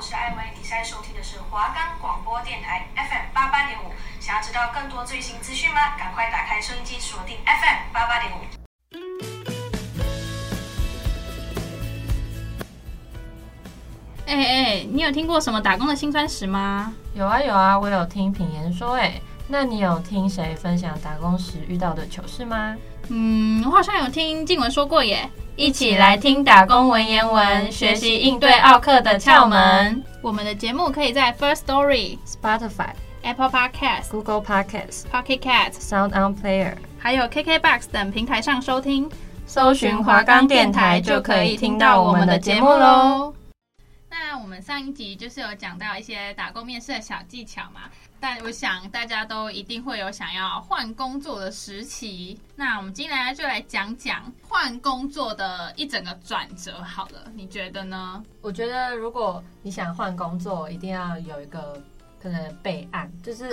我是艾薇，你现在收听的是华冈广播电台 FM 八八点五。想要知道更多最新资讯吗？赶快打开收音机，锁定 FM 八八点五。哎哎，你有听过什么打工的辛酸史吗？有啊有啊，我有听品言说。哎，那你有听谁分享打工时遇到的糗事吗？嗯，我好像有听静文说过耶。一起来听打工文言文，学习应对奥克的窍门。我们的节目可以在 First Story、Spotify、Apple Podcasts、Google Podcasts、Pocket Casts、Sound On Player，还有 KKBox 等平台上收听。搜寻华冈电台就可以听到我们的节目喽。那我们上一集就是有讲到一些打工面试的小技巧嘛，但我想大家都一定会有想要换工作的时期。那我们今天就来讲讲换工作的一整个转折好了，你觉得呢？我觉得如果你想换工作，一定要有一个。可能备案就是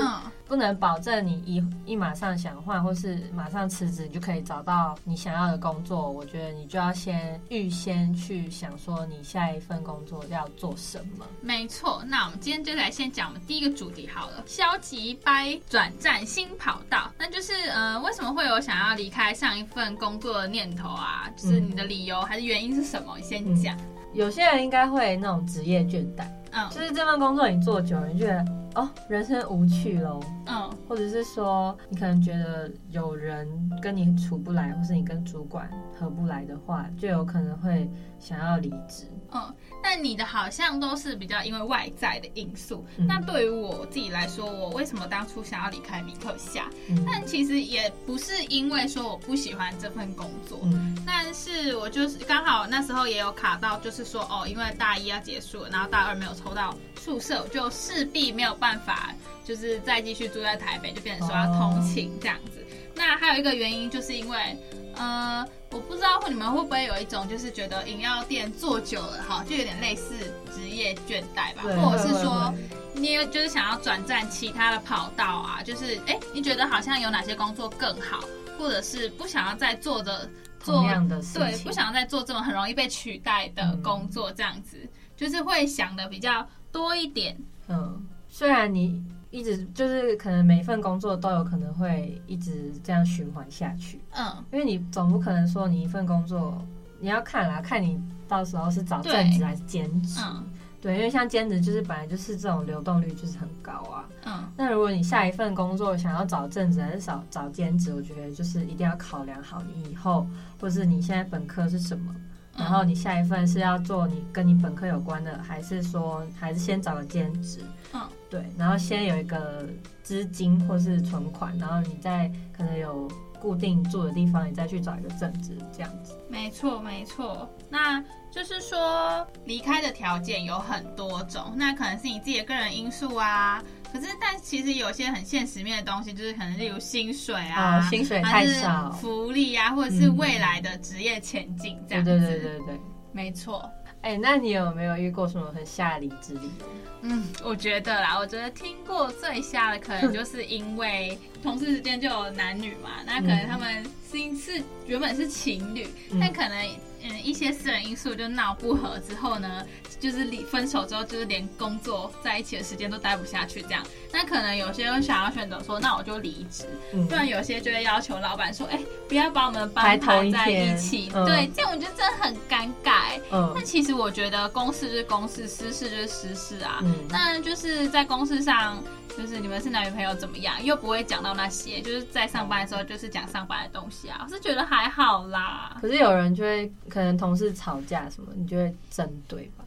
不能保证你一一马上想换或是马上辞职你就可以找到你想要的工作。我觉得你就要先预先去想说你下一份工作要做什么。没错，那我们今天就来先讲我们第一个主题好了，消极掰转战新跑道。那就是呃，为什么会有想要离开上一份工作的念头啊？就是你的理由还是原因是什么？你先讲。嗯，有些人应该会那种职业倦怠。嗯，就是这份工作你做久了，你觉得哦，人生无趣喽。嗯，或者是说你可能觉得有人跟你处不来，或是你跟主管合不来的话，就有可能会想要离职。嗯，但你的好像都是比较因为外在的因素。嗯、那对于我自己来说，我为什么当初想要离开米克夏？嗯、但其实也不是因为说我不喜欢这份工作，嗯、但是我就是刚好那时候也有卡到，就是说哦，因为大一要结束了，然后大二没有抽到宿舍，我就势必没有办法，就是再继续住在台北，就变成说要通勤这样子。哦、那还有一个原因，就是因为呃。我不知道你们会不会有一种，就是觉得饮料店做久了哈，就有点类似职业倦怠吧，或者是说，你也就是想要转战其他的跑道啊，就是哎，你觉得好像有哪些工作更好，或者是不想要再做的做同样的事情，对，不想要再做这种很容易被取代的工作，这样子，就是会想的比较多一点。嗯，虽然你。一直就是可能每一份工作都有可能会一直这样循环下去，嗯，因为你总不可能说你一份工作你要看啦，看你到时候是找正职还是兼职，嗯，对，因为像兼职就是本来就是这种流动率就是很高啊，嗯，那如果你下一份工作想要找正职还是找找兼职，我觉得就是一定要考量好你以后或是你现在本科是什么。然后你下一份是要做你跟你本科有关的，还是说还是先找个兼职？嗯，对，然后先有一个资金或是存款，然后你再可能有固定住的地方，你再去找一个正职，这样子。没错，没错。那就是说离开的条件有很多种，那可能是你自己的个人因素啊。可是，但其实有些很现实面的东西，就是可能例如薪水啊，哦、薪水太少，福利啊，或者是未来的职业前景这样子。对对对对对，没错。哎、欸，那你有没有遇过什么很下离之理由？嗯，我觉得啦，我觉得听过最瞎的，可能就是因为 同事之间就有男女嘛，那可能他们是是原本是情侣，嗯、但可能。嗯，一些私人因素就闹不和之后呢，就是离分手之后，就是连工作在一起的时间都待不下去这样。那可能有些人想要选择说，那我就离职。不然有些就会要求老板说，哎、欸，不要把我们班排在一起。嗯、对，这样我觉得真的很尴尬。嗯。那其实我觉得公事就是公事，私事就是私事啊。嗯。那就是在公事上。就是你们是男女朋友怎么样，又不会讲到那些，就是在上班的时候就是讲上班的东西啊，我是觉得还好啦。可是有人就会可能同事吵架什么，你就会针对吧？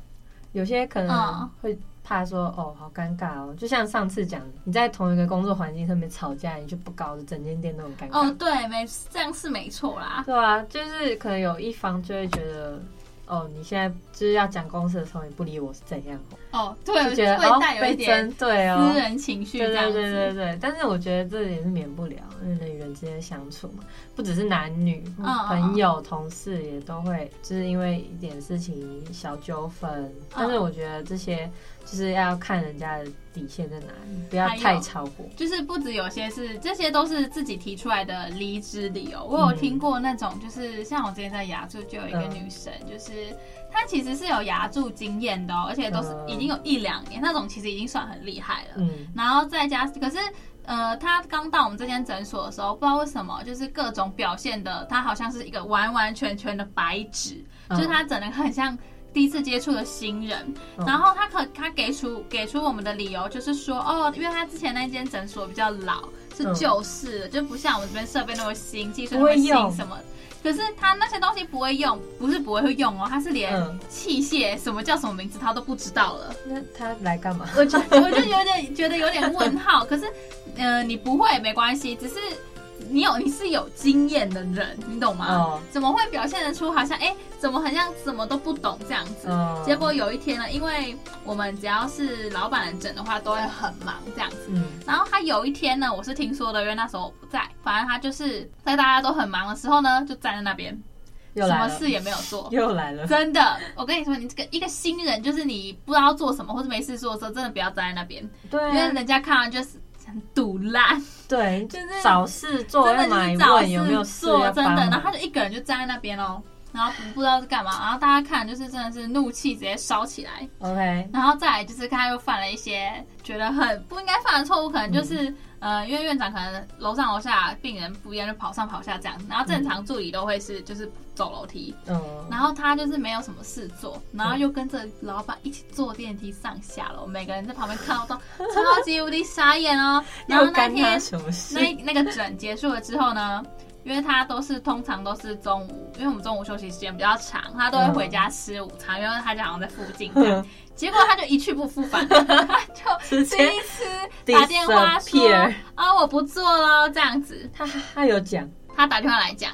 有些可能会怕说、嗯、哦，好尴尬哦，就像上次讲，你在同一个工作环境上面吵架，你就不搞得整间店都很尴尬。哦，对，没这样是没错啦。对啊，就是可能有一方就会觉得。哦，你现在就是要讲公司的时候，你不理我是怎样？哦，对，就觉得会带有一点对哦，私人情绪，对对对对对。但是我觉得这也是免不了，因为人与人之间相处嘛，不只是男女，朋友、同事也都会，就是因为一点事情小纠纷。但是我觉得这些就是要看人家的底线在哪里，不要太超过。就是不止有些是，这些都是自己提出来的离职理由。我有听过那种，就是像我之前在雅洲就有一个女生，嗯、就是她其实是有牙柱经验的、哦，而且都是已经有一两年，那种其实已经算很厉害了。嗯，然后再加，可是呃，他刚到我们这间诊所的时候，不知道为什么，就是各种表现的，他好像是一个完完全全的白纸，嗯、就是他整的很像。第一次接触的新人，然后他可他给出给出我们的理由，就是说哦，因为他之前那间诊所比较老，是旧式的，就不像我们这边设备那么新，技术那么新什么。可是他那些东西不会用，不是不会用哦，他是连器械什么叫什么名字他都不知道了。那他来干嘛？我就我就有点觉得有点问号。可是，呃，你不会没关系，只是。你有你是有经验的人，你懂吗？Oh. 怎么会表现得出好像哎、欸，怎么好像什么都不懂这样子？Oh. 结果有一天呢，因为我们只要是老板的诊的话，都会很忙这样子。嗯。然后他有一天呢，我是听说的，因为那时候我不在，反正他就是在大家都很忙的时候呢，就站在那边，什么事也没有做。又来了。真的，我跟你说，你这个一个新人，就是你不知道做什么或者没事做的时候，真的不要站在那边。对。因为人家看完就是。赌烂，对，就是找事做，真的是找事做，真的。然后他就一个人就站在那边哦，然后不知道是干嘛。然后大家看，就是真的是怒气直接烧起来。OK，然后再来就是他又犯了一些觉得很不应该犯的错误，可能就是。嗯呃，因为院长可能楼上楼下病人不一样，就跑上跑下这样子。然后正常助理都会是就是走楼梯，嗯，然后他就是没有什么事做，然后又跟着老板一起坐电梯上下楼，每个人在旁边看到都 超级无敌傻眼哦。然后那天那那个诊结束了之后呢，因为他都是通常都是中午，因为我们中午休息时间比较长，他都会回家吃午餐，因为他就好像在附近这样。结果他就一去不复返，他就吃一吃，打电话说啊，我不做了这样子。他他有讲，他打电话来讲，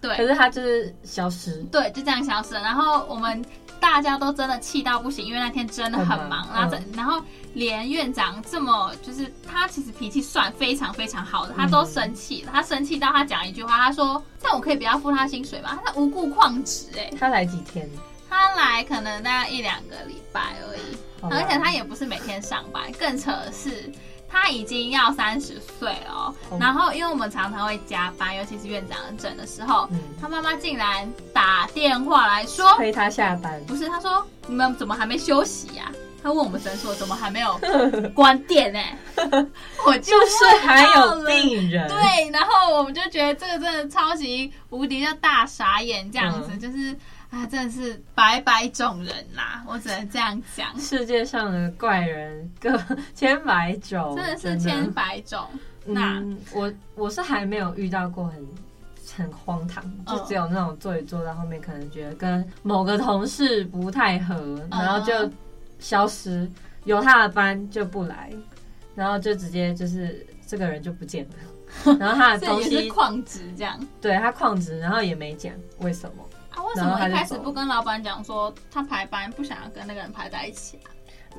对，可是他就是消失，对，就这样消失了。然后我们大家都真的气到不行，因为那天真的很忙，然后然后连院长这么就是他其实脾气算非常非常好的，他都生气了，他生气到他讲一句话，他说：“这样我可以不要付他薪水吗？”他无故旷职，哎，他来几天？他来可能大概一两个礼拜而已，而且他也不是每天上班。更扯的是，他已经要三十岁了。然后，因为我们常常会加班，尤其是院长的诊的时候，他妈妈竟然打电话来说催他下班。不是，他说你们怎么还没休息呀？他问我们诊所怎么还没有 关店呢？我就是还有病人。对，然后我们就觉得这个真的超级无敌的大傻眼，这样子就是。啊，真的是百百种人啦，我只能这样讲。世界上的怪人各 千百种，真的是千百种。那、嗯、我我是还没有遇到过很很荒唐，就只有那种坐一坐到后面，可能觉得跟某个同事不太合，然后就消失，有他的班就不来，然后就直接就是这个人就不见了，然后他的东西是旷职这样，对他旷职，然后也没讲为什么。他、啊、为什么一开始不跟老板讲说他排班不想要跟那个人排在一起啊？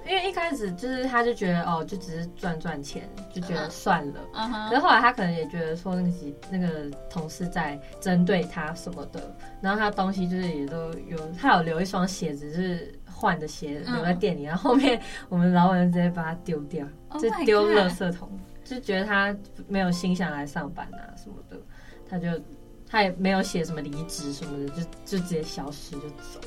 因为一开始就是他就觉得哦，就只是赚赚钱，就觉得算了。嗯哼。可是后来他可能也觉得说那个那个同事在针对他什么的，然后他东西就是也都有，他有留一双鞋子，就是换的鞋子留在店里，嗯、然后后面我们老板直接把他丢掉，就丢垃圾桶，就觉得他没有心想来上班啊什么的，他就。他也没有写什么离职什么的，就就直接消失就走。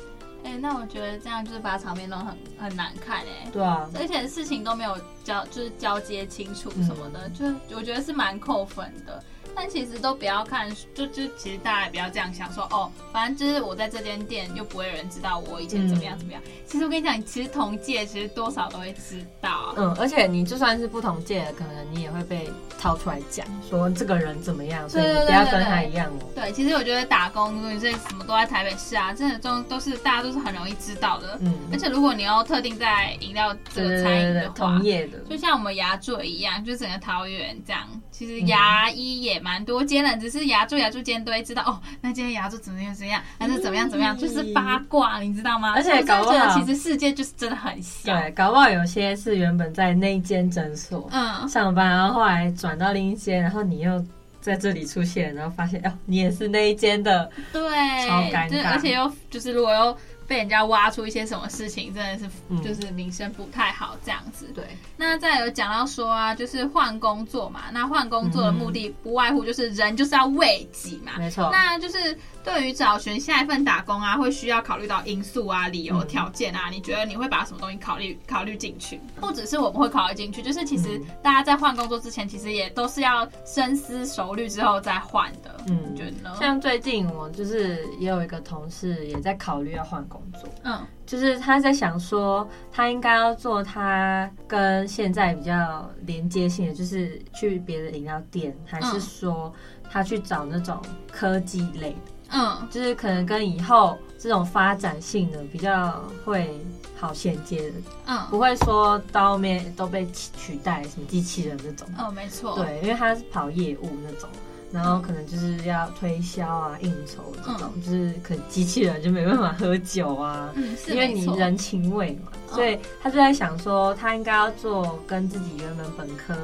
哎、欸，那我觉得这样就是把场面弄很很难看哎、欸。对啊，而且事情都没有交，就是交接清楚什么的，嗯、就我觉得是蛮扣分的。但其实都不要看，就就其实大家也不要这样想说哦，反正就是我在这间店又不会有人知道我以前怎么样怎么样。嗯、其实我跟你讲，其实同届其实多少都会知道。嗯，而且你就算是不同届的，可能你也会被掏出来讲，说这个人怎么样，所以你不要跟他一样哦。对，其实我觉得打工，如果你是什么都在台北市啊，真的都都是大家都是很容易知道的。嗯，而且如果你要特定在饮料这个餐饮的话，同业的，就像我们牙助一样，就整个桃园这样，其实牙医也蛮多间的，只是牙柱牙柱间都会知道哦，那间牙柱怎么样怎么样，还是怎么样怎么样，就是八卦，你知道吗？而且搞不好，其实世界就是真的很小。对，搞不好有些是原本在那间诊所嗯上班，然后后来转到另一间，然后你又在这里出现，然后发现哦，你也是那一间的，对，超尴尬，而且又就是如果又被人家挖出一些什么事情，真的是就是名声不太好这样子。对，那再有讲到说啊，就是换工作嘛，那换工作的目的不外乎就是人就是要为己嘛，没错。那就是对于找寻下一份打工啊，会需要考虑到因素啊、理由、条件啊，你觉得你会把什么东西考虑考虑进去？不只是我们会考虑进去，就是其实大家在换工作之前，其实也都是要深思熟虑之后再换的。嗯，觉得呢？像最近我就是也有一个同事也在考虑要换工作，嗯，就是他在想说他应该要做他跟现在比较连接性的，就是去别的饮料店，还是说他去找那种科技类的，嗯，就是可能跟以后这种发展性的比较会好衔接的，嗯，不会说到后面都被取代，什么机器人那种，哦，没错，对，因为他是跑业务那种。然后可能就是要推销啊、应酬这种，嗯、就是可能机器人就没办法喝酒啊，嗯、因为你人情味嘛，嗯、所以他就在想说，他应该要做跟自己原本本科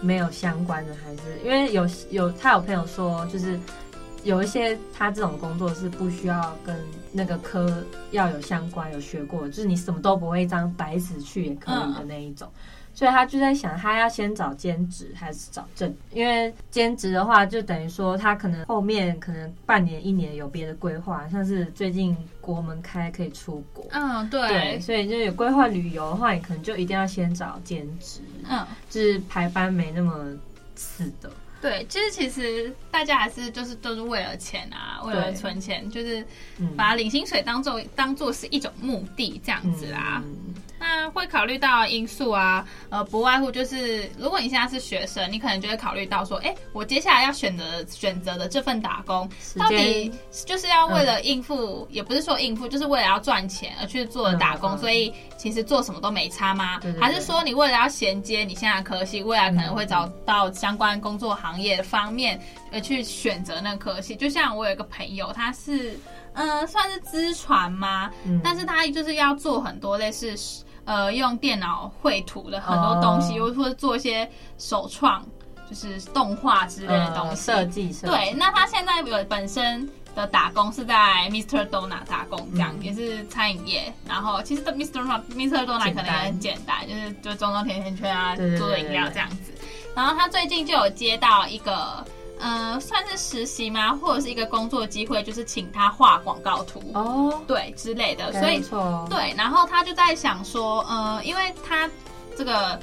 没有相关的，还是因为有有他有朋友说，就是有一些他这种工作是不需要跟那个科要有相关、有学过，就是你什么都不会，一张白纸去也可以的那一种。嗯所以他就在想，他要先找兼职还是找正？因为兼职的话，就等于说他可能后面可能半年、一年有别的规划，像是最近国门开可以出国，嗯，对，对，所以就有规划旅游的话，你可能就一定要先找兼职，嗯，就是排班没那么死的。对，其实其实大家还是就是都是为了钱啊，为了存钱，就是把领薪水当做当做是一种目的这样子啦。嗯那会考虑到因素啊，呃，不外乎就是，如果你现在是学生，你可能就会考虑到说，哎，我接下来要选择选择的这份打工，到底就是要为了应付，嗯、也不是说应付，就是为了要赚钱而去做的打工，嗯、所以其实做什么都没差吗？对对对，还是说你为了要衔接你现在的科系，未来可能会找到相关工作行业的方面而去选择那个科系？就像我有一个朋友，他是嗯、呃，算是资传吗？嗯、但是他就是要做很多类似。呃，用电脑绘图的很多东西，又、uh, 或者做一些手创，就是动画之类的东西，设计、uh,。对，那他现在有本身的打工是在 Mr. Donut 打工，这样、嗯、也是餐饮业。然后其实 Mr. Mr. Donut 可能也很简单，就是就装装甜甜圈啊，做的饮料这样子。然后他最近就有接到一个。呃，算是实习吗？或者是一个工作机会，就是请他画广告图哦，对之类的。所以对，然后他就在想说，呃，因为他这个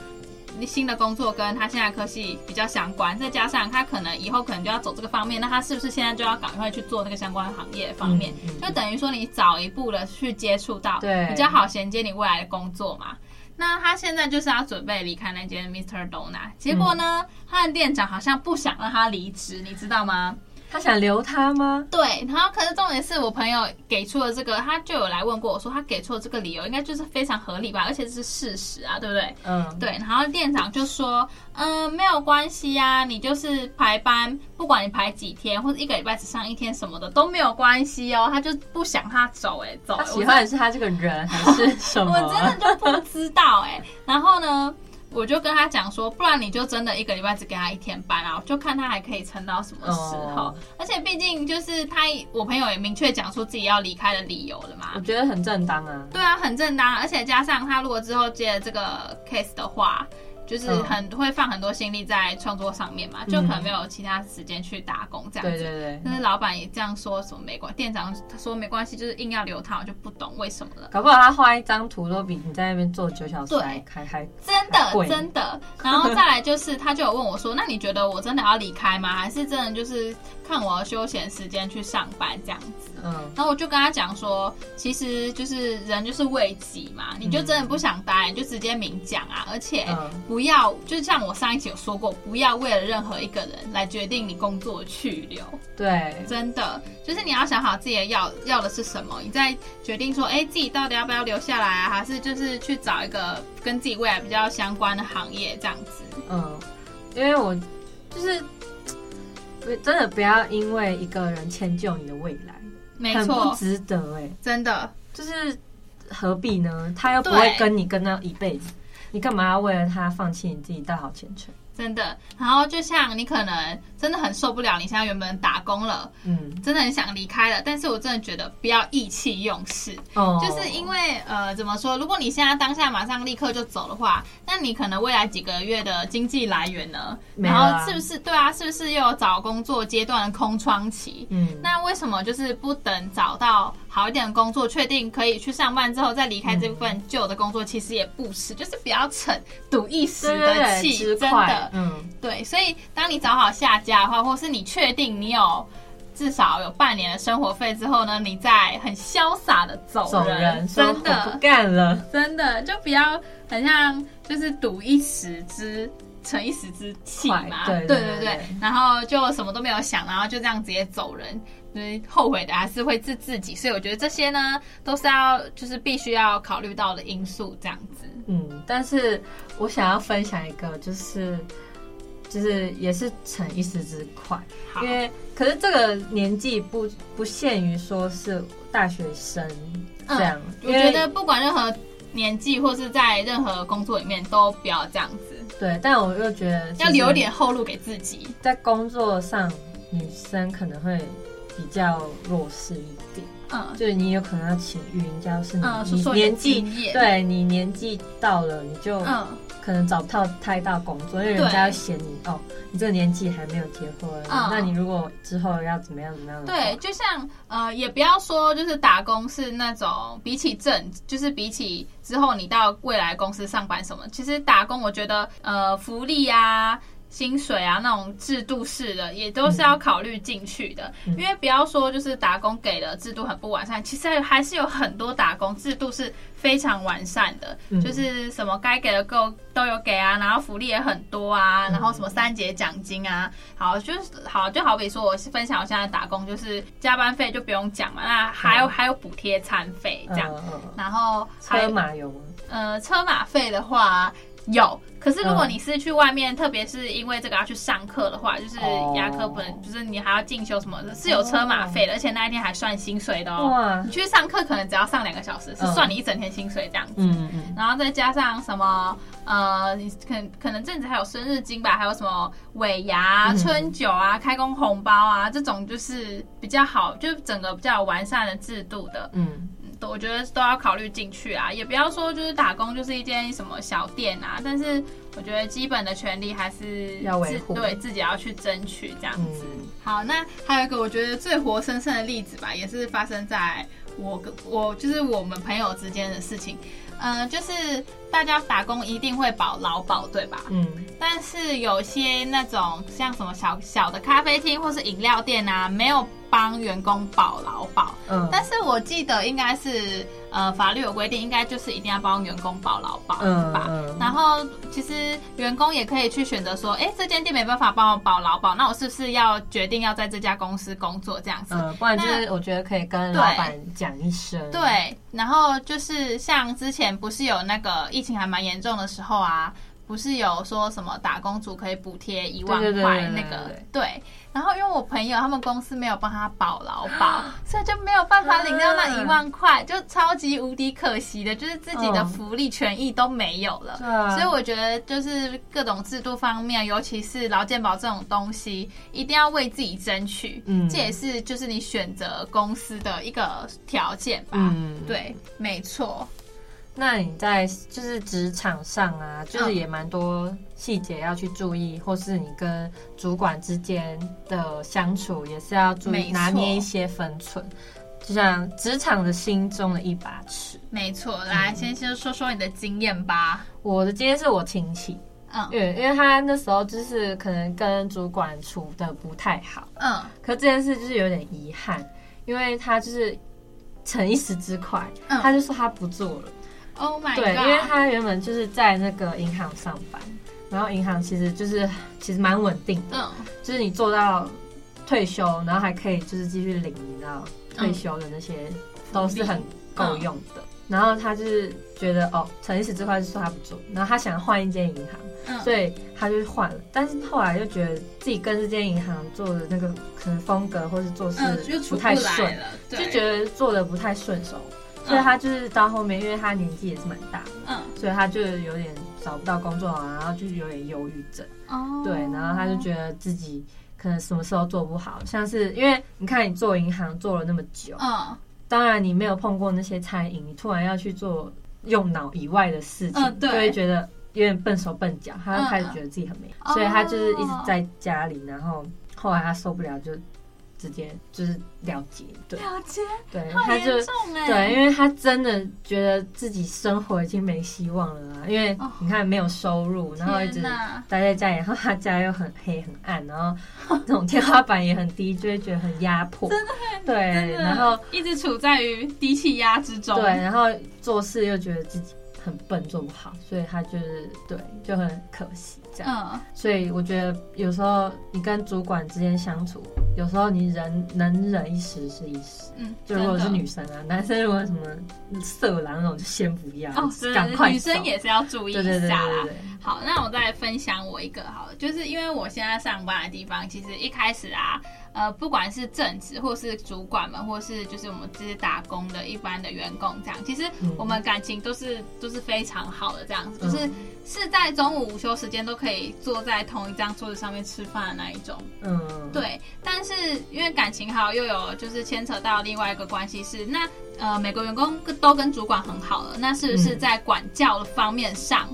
新的工作跟他现在科系比较相关，再加上他可能以后可能就要走这个方面，那他是不是现在就要赶快去做那个相关行业方面？嗯嗯、就等于说你早一步的去接触到，对，比较好衔接你未来的工作嘛。那他现在就是要准备离开那间 Mr. Donut，结果呢，嗯、他的店长好像不想让他离职，你知道吗？他想留他吗？对，然后可是重点是我朋友给出了这个，他就有来问过我说，他给出的这个理由应该就是非常合理吧，而且这是事实啊，对不对？嗯，对。然后店长就说，嗯、呃，没有关系呀、啊，你就是排班，不管你排几天或者一个礼拜只上一天什么的都没有关系哦。他就不想他走、欸，哎，走。他喜欢的是他这个人还是什么？我真的就不知道哎、欸。然后呢？我就跟他讲说，不然你就真的一个礼拜只给他一天班啊，就看他还可以撑到什么时候。Oh. 而且毕竟就是他，我朋友也明确讲出自己要离开的理由了嘛。我觉得很正当啊。对啊，很正当。而且加上他如果之后接了这个 case 的话。就是很会放很多心力在创作上面嘛，就可能没有其他时间去打工这样子。对对对。但是老板也这样说，什么没关系？店长他说没关系，就是硬要留他，我就不懂为什么了。搞不好他画一张图都比你在那边做九小时还还还真的真的。然后再来就是，他就有问我说：“那你觉得我真的要离开吗？还是真的就是看我的休闲时间去上班这样子？”嗯。然后我就跟他讲说：“其实就是人就是为己嘛，你就真的不想待，你就直接明讲啊，而且不。”不要，就像我上一期有说过，不要为了任何一个人来决定你工作去留。对，真的，就是你要想好自己的要要的是什么，你再决定说，哎，自己到底要不要留下来啊，还是就是去找一个跟自己未来比较相关的行业这样子。嗯，因为我就是真的不要因为一个人迁就你的未来，没错，不值得哎、欸，真的就是何必呢？他又不会跟你跟他一辈子。你干嘛要为了他放弃你自己大好前程？真的。然后就像你可能真的很受不了，你现在原本打工了，嗯，真的很想离开了。但是我真的觉得不要意气用事，哦，就是因为呃，怎么说？如果你现在当下马上立刻就走的话，那你可能未来几个月的经济来源呢？然后是不是对啊？是不是又有找工作阶段的空窗期？嗯，那为什么就是不等找到好一点的工作，确定可以去上班之后再离开这份旧的工作？其实也不是，就是不要逞赌一时的气，真的，嗯，对。所以当你找好下家的话，或是你确定你有至少有半年的生活费之后呢，你再很潇洒的走人，走人真的不干了，真的就不要很像就是赌一时之。逞一时之气嘛，对对对，对对对，然后就什么都没有想，然后就这样直接走人，后悔的还是会是自己，所以我觉得这些呢，都是要就是必须要考虑到的因素，这样子。嗯，但是我想要分享一个，就是就是也是逞一时之快，因为可是这个年纪不不限于说是大学生这样，嗯，我觉得不管任何年纪或是在任何工作里面都不要这样子。对，但我又觉得要留点后路给自己。在工作上，女生可能会比较弱势一点。嗯，就是你有可能要请育婴假，是你、嗯、你年纪，对你年纪到了，你就可能找不到太大工作，嗯、因为人家要嫌你哦，你这个年纪还没有结婚，嗯、那你如果之后要怎么样怎么样？对，就像呃，也不要说就是打工是那种比起正，就是比起之后你到未来公司上班什么，其实打工我觉得呃福利啊。薪水啊，那种制度式的也都是要考虑进去的，嗯、因为不要说就是打工给的制度很不完善，其实还是有很多打工制度是非常完善的，嗯、就是什么该给的够都有给啊，然后福利也很多啊，然后什么三节奖金啊，好就是好就好比说我是分享我现在打工，就是加班费就不用讲嘛，那还有、嗯、还有补贴餐费这样，嗯、然后还车马有吗？呃，车马费的话。有，可是如果你是去外面，嗯、特别是因为这个要去上课的话，就是牙科本，哦、就是你还要进修什么的，是有车马费的，哦、而且那一天还算薪水的哦。哇你去上课可能只要上两个小时，是算你一整天薪水这样子。嗯嗯。然后再加上什么呃，你可能可能阵子还有生日金吧，还有什么尾牙、春酒啊、嗯、开工红包啊，这种就是比较好，就是整个比较完善的制度的。嗯。我觉得都要考虑进去啊，也不要说就是打工就是一间什么小店啊，但是我觉得基本的权利还是要维护，对自己要去争取这样子。嗯、好，那还有一个我觉得最活生生的例子吧，也是发生在我跟我就是我们朋友之间的事情。嗯、呃，就是大家打工一定会保劳保，对吧？嗯。但是有些那种像什么小小的咖啡厅或是饮料店啊，没有帮员工保劳保。嗯。但是我记得应该是呃法律有规定，应该就是一定要帮员工保劳保，嗯吧？嗯。然后其实员工也可以去选择说，哎，这间店没办法帮我保劳保，那我是不是要决定要在这家公司工作这样子？嗯。不然就是我觉得可以跟老板讲一声。对。然后就是像之前不是有那个疫情还蛮严重的时候啊。不是有说什么打工族可以补贴一万块那个对，然后因为我朋友他们公司没有帮他保劳保，所以就没有办法领到那一万块，就超级无敌可惜的，就是自己的福利权益都没有了。所以我觉得就是各种制度方面，尤其是劳健保这种东西，一定要为自己争取。嗯，这也是就是你选择公司的一个条件吧。嗯，对，没错。那你在就是职场上啊，就是也蛮多细节要去注意，嗯、或是你跟主管之间的相处也是要注意拿捏一些分寸，就像职场的心中的一把尺。没错，来、嗯、先先说说你的经验吧。我的经验是我亲戚，嗯，因为因为他那时候就是可能跟主管处的不太好，嗯，可这件事就是有点遗憾，因为他就是逞一时之快，嗯、他就说他不做了。Oh my God！对，因为他原本就是在那个银行上班，然后银行其实就是其实蛮稳定的，嗯，就是你做到退休，然后还可以就是继续领，你知道退休的那些都是很够用的。嗯、然后他就是觉得哦，逞一时之快，就说他不做，然后他想换一间银行，嗯、所以他就换了。但是后来就觉得自己跟这间银行做的那个可能风格或是做事不太顺，就觉得做的不太顺手。所以他就是到后面，因为他年纪也是蛮大的，嗯，所以他就有点找不到工作，然后就有点忧郁症。哦，对，然后他就觉得自己可能什么时候做不好，像是因为你看你做银行做了那么久，嗯，当然你没有碰过那些餐饮，你突然要去做用脑以外的事情，嗯，对，就会觉得有点笨手笨脚，他就开始觉得自己很没，所以他就是一直在家里，然后后来他受不了就。直接就是了结，对，了结，对，他就对，因为他真的觉得自己生活已经没希望了啊，因为你看没有收入，然后一直待在家里，然后他家又很黑很暗，然后那种天花板也很低，就会觉得很压迫，真的，对，然后一直处在于低气压之中，对，然后做事又觉得自己很笨，做不好，所以他就是对，就很可惜这样，嗯，所以我觉得有时候你跟主管之间相处。有时候你忍能忍一时是一时，嗯，就如果是女生啊，男生如果什么色狼那种就先不要哦，赶快。女生也是要注意一下啦。好，那我再分享我一个好了，就是因为我现在上班的地方，其实一开始啊。呃，不管是正职，或是主管们，或是就是我们这些打工的一般的员工，这样，其实我们感情都是都是非常好的，这样子，就是是在中午午休时间都可以坐在同一张桌子上面吃饭的那一种。嗯，对。但是因为感情好，又有就是牵扯到另外一个关系是，那呃，每个员工都跟主管很好了，那是不是在管教的方面上？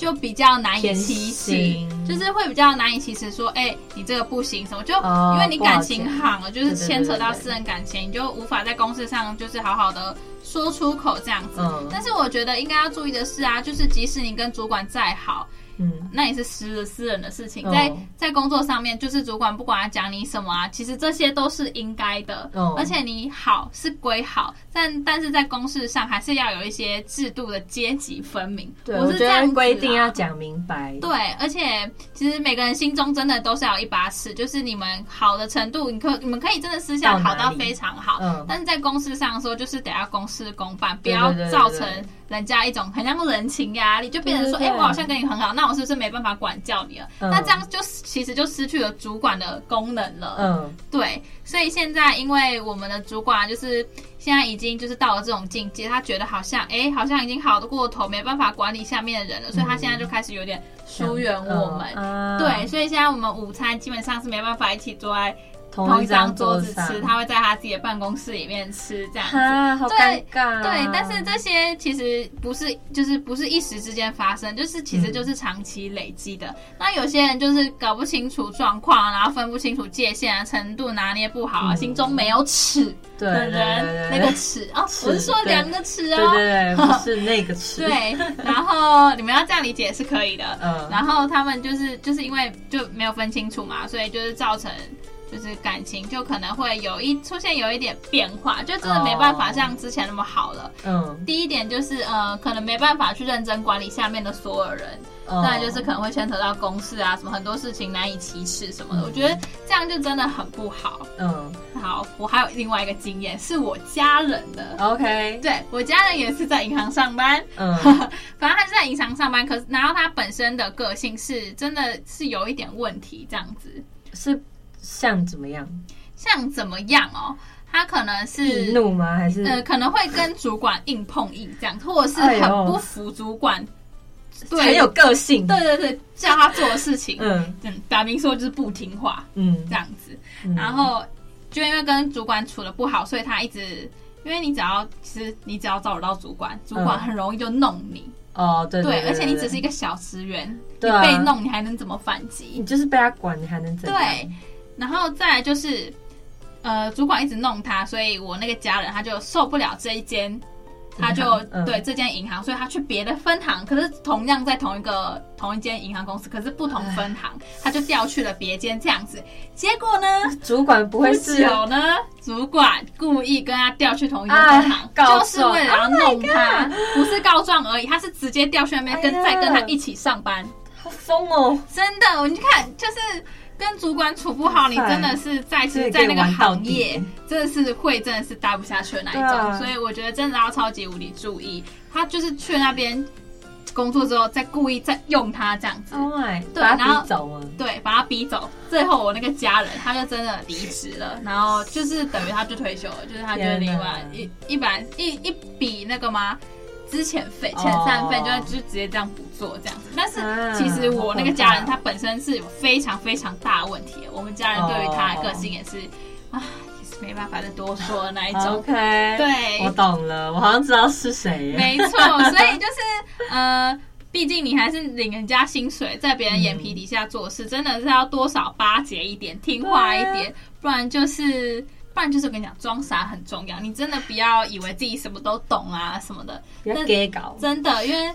就比较难以启齿，就是会比较难以启齿，说，哎、欸，你这个不行什么？就因为你感情好了，就是牵扯到私人感情，你就无法在公事上就是好好的说出口这样子。但是我觉得应该要注意的是啊，就是即使你跟主管再好。嗯，那也是私私人的事情，在在工作上面，就是主管不管他讲你什么啊，其实这些都是应该的。哦，而且你好是归好，但但是在公事上还是要有一些制度的阶级分明。对，我是这样规定要讲明白。对，而且其实每个人心中真的都是要有一把尺，就是你们好的程度，你可你们可以真的私下好到非常好，嗯，但是在公事上说，就是得要公事公办，不要造成。人家一种很像人情压力，就变成说，哎、欸，我好像跟你很好，那我是不是没办法管教你了？嗯、那这样就其实就失去了主管的功能了。嗯，对。所以现在，因为我们的主管就是现在已经就是到了这种境界，他觉得好像，哎、欸，好像已经好的过头，没办法管理下面的人了，所以他现在就开始有点疏远我们。嗯、对，所以现在我们午餐基本上是没办法一起坐在。同一张桌子吃，他会在他自己的办公室里面吃，这样子。啊，好尴尬啊。对对，但是这些其实不是，就是不是一时之间发生，就是其实就是长期累积的。嗯。那有些人就是搞不清楚状况，然后分不清楚界限啊，程度拿捏不好啊，嗯，心中没有尺的人，那个尺哦，我是说量的尺哦，对对对，不是 那个尺。对，然后你们要这样理解是可以的。嗯，然后他们就是就是因为就没有分清楚嘛，所以就是造成。就是感情就可能会有一出现有一点变化，就真的没办法像之前那么好了。嗯，第一点就是呃，可能没办法去认真管理下面的所有人，再、嗯、就是可能会牵扯到公事啊，什么很多事情难以启齿什么的。嗯、我觉得这样就真的很不好。嗯，好，我还有另外一个经验，是我家人的。OK，对，我家人也是在银行上班。嗯，反正他是在银行上班，可是然后他本身的个性是真的是有一点问题，这样子是。像怎么样？像怎么样哦？他可能是易怒吗？还是呃，可能会跟主管硬碰硬这样，或者是很不服主管，哎、对，很有个性。对对对，叫他做的事情，嗯嗯，表明说就是不听话，嗯，这样子。嗯、然后就因为跟主管处的不好，所以他一直，因为你只要其实你只要找得到主管，主管很容易就弄你。嗯哦，对对，对，对，而且你只是一个小职员，你被弄，你还能怎么反击？你就是被他管，你还能怎么？对。然后再来就是，呃，主管一直弄他，所以我那个家人他就受不了这一间，他就对这间银行，所以他去别的分行，可是同样在同一个同一间银行公司，可是不同分行，他就调去了别间这样子。结果呢，主管不会是有呢？主管故意跟他调去同一间分行，就是为了要弄他，不是告状而已，他是直接调去那边跟再跟他一起上班，好疯哦！真的，你看就是。跟主管处不好，你真的是在是在那个行业，真的是会真的是待不下去的那一种。所以我觉得真的要超级无敌注意。他就是去那边工作之后再故意再用他这样子。Oh my，对，然后走对，把他逼走。最后我那个家人他就真的离职了，然后就是等于他就退休了，就是他就另外一一百一一笔那个吗？资遣费、遣散费，就就直接这样不做这样子。但是其实我那个家人他本身是有非常非常大的问题，我们家人对于他的个性也是啊。没办法再多说的那一种。OK，对，我懂了，我好像知道是谁。没错，所以就是呃，毕竟你还是领人家薪水，在别人眼皮底下做事，嗯、真的是要多少巴结一点，听话一点，不然就是不然就是我跟你讲，装傻很重要。你真的不要以为自己什么都懂啊什么的，别给搞。真的，因为。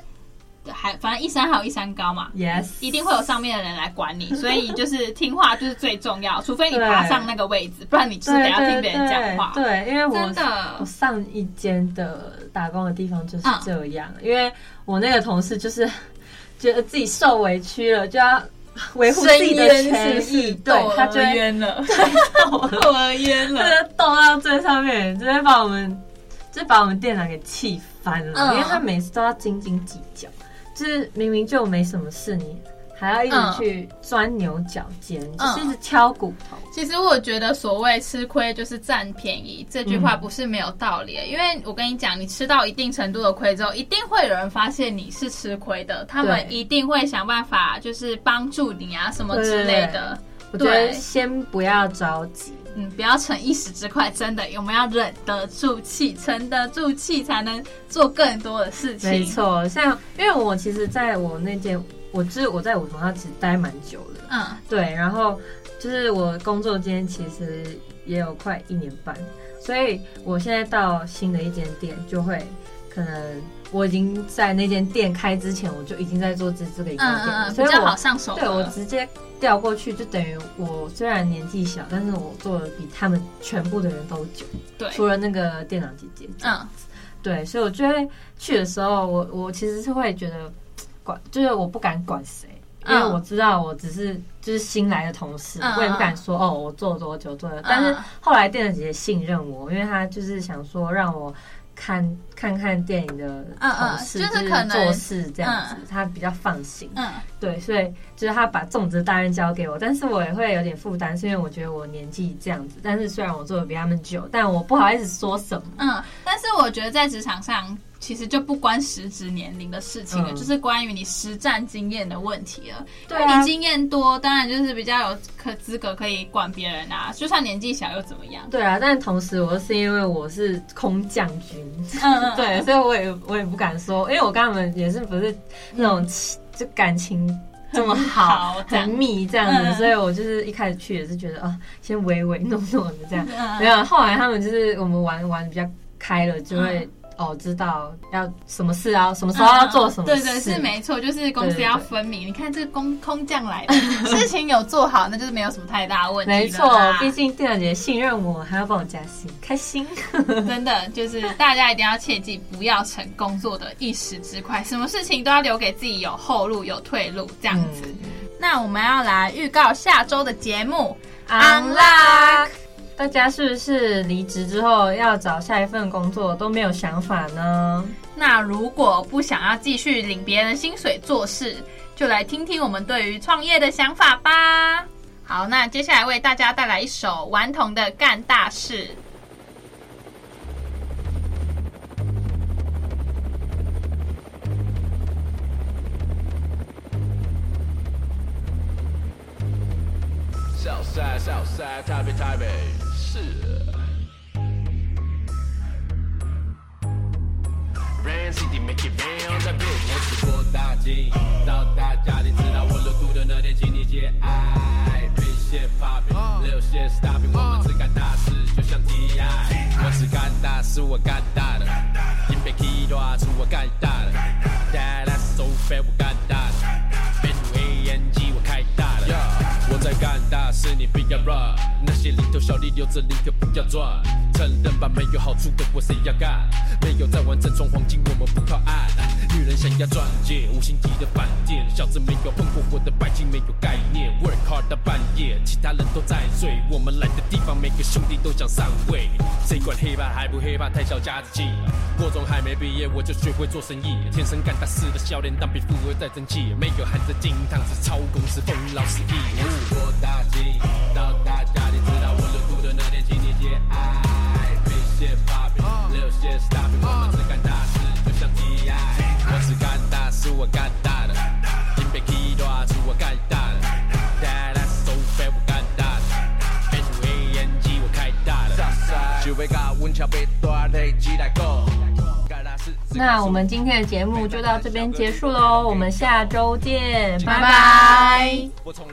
还反正一山还有一山高嘛，Yes，一定会有上面的人来管你，所以就是听话就是最重要，除非你 爬上那个位置，不然你就是得要听别人讲话。对，因为我真的我上一间的打工的地方就是这样，嗯、因为我那个同事就是觉得自己受委屈了，就要维护自己的权益，对，他就冤了，对，我冤了，斗到最上面，直接把我们，就把我们店长给气翻了，嗯、因为他每次都要斤斤计较。就是明明就没什么事，你还要一直去钻牛角尖，嗯、就是一直挑骨头。其实我觉得所谓吃亏就是占便宜这句话不是没有道理，嗯、因为我跟你讲，你吃到一定程度的亏之后，一定会有人发现你是吃亏的，他们一定会想办法就是帮助你啊什么之类的。对，我觉得先不要着急。嗯，不要逞一时之快，真的，我们要忍得住气，沉得住气，才能做更多的事情。没错，像因为我其实在我那间，我就是我在五桐，它其实待蛮久的。嗯，对，然后就是我工作间其实也有快一年半，所以我现在到新的一间店，就会可能我已经在那间店开之前，我就已经在做这这个一间店，嗯嗯，比较好上手。对，我直接。调过去就等于我虽然年纪小，但是我做的比他们全部的人都久。对，除了那个店长姐姐。嗯，对，所以我就会去的时候，我我其实是会觉得管，就是我不敢管谁，因为我知道我只是就是新来的同事，嗯、我也不敢说哦，我做了多久做了。但是后来店长姐姐信任我，因为她就是想说让我。看看看电影的同事，就是可能做事这样子，她比较放心。嗯，对，所以就是她把种植大任交给我，但是我也会有点负担，是因为我觉得我年纪这样子。但是虽然我做的比他们久，但我不好意思说什么。嗯，但是我觉得在职场上。其实就不关实质年龄的事情了，嗯、就是关于你实战经验的问题了。对、啊，你经验多，当然就是比较有可资格可以管别人啊。就算年纪小又怎么样？对啊，但同时我是因为我是空降军，嗯，对，所以我也我也不敢说，因为我跟他们也是不是那种就感情这么好，好很密这样子，嗯、所以我就是一开始去也是觉得啊，先唯唯诺诺的这样，嗯、没有。后来他们就是我们玩玩比较开了，就会。哦，知道要什么事啊，什么时候要做什么事？嗯、对对，是没错，就是公司要分明。对对对，你看这空空降来的 事情有做好，那就是没有什么太大的问题。没错，毕竟店长姐信任我，还要帮我加薪，开心。真的，就是大家一定要切记，不要逞工作的一时之快，什么事情都要留给自己有后路、有退路这样子。嗯、那我们要来预告下周的节目，Unlock。大家是不是离职之后要找下一份工作都没有想法呢？那如果不想要继续领别人薪水做事，就来听听我们对于创业的想法吧。好，那接下来为大家带来一首顽童的《干大事》。是。Rain City make it rain on the beat。我是郭大金，到大家你知道我入土的那天，请你节哀。别先 popping，留些 stopping，我们只干大事，就像 T.I。我是干大事，我干大的。一杯 K 多出我干大的。That's so fat，我干大的。B-U-A-N-G，我开大的。我在干大事，你不要 run。那些零头小利留着，零头不要赚。承认吧，没有好处的活谁要干？没有在玩整装黄金，我们不靠岸。女人想要钻戒，五星级的饭店，小子没有碰过我的白金，没有概念。Work hard 到半夜，其他人都在睡。我们来的地方，每个兄弟都想上位。谁管黑怕还不黑怕？太小家子气。国中还没毕业，我就学会做生意，天生干大事的笑脸，当比富二代争气。没有含着金汤匙，超公司风老死义。我大吉，到节哀。别写发表，留些 stop，我们只干大事，就像 T I。我只干大事，我干大的，金杯起大事，我干大的。That's so bad，我干大的。N U A N G，我开大的。就被搞稳桥被断，累积代购。那我们今天的节目就到这边结束喽，我们下周见，拜拜。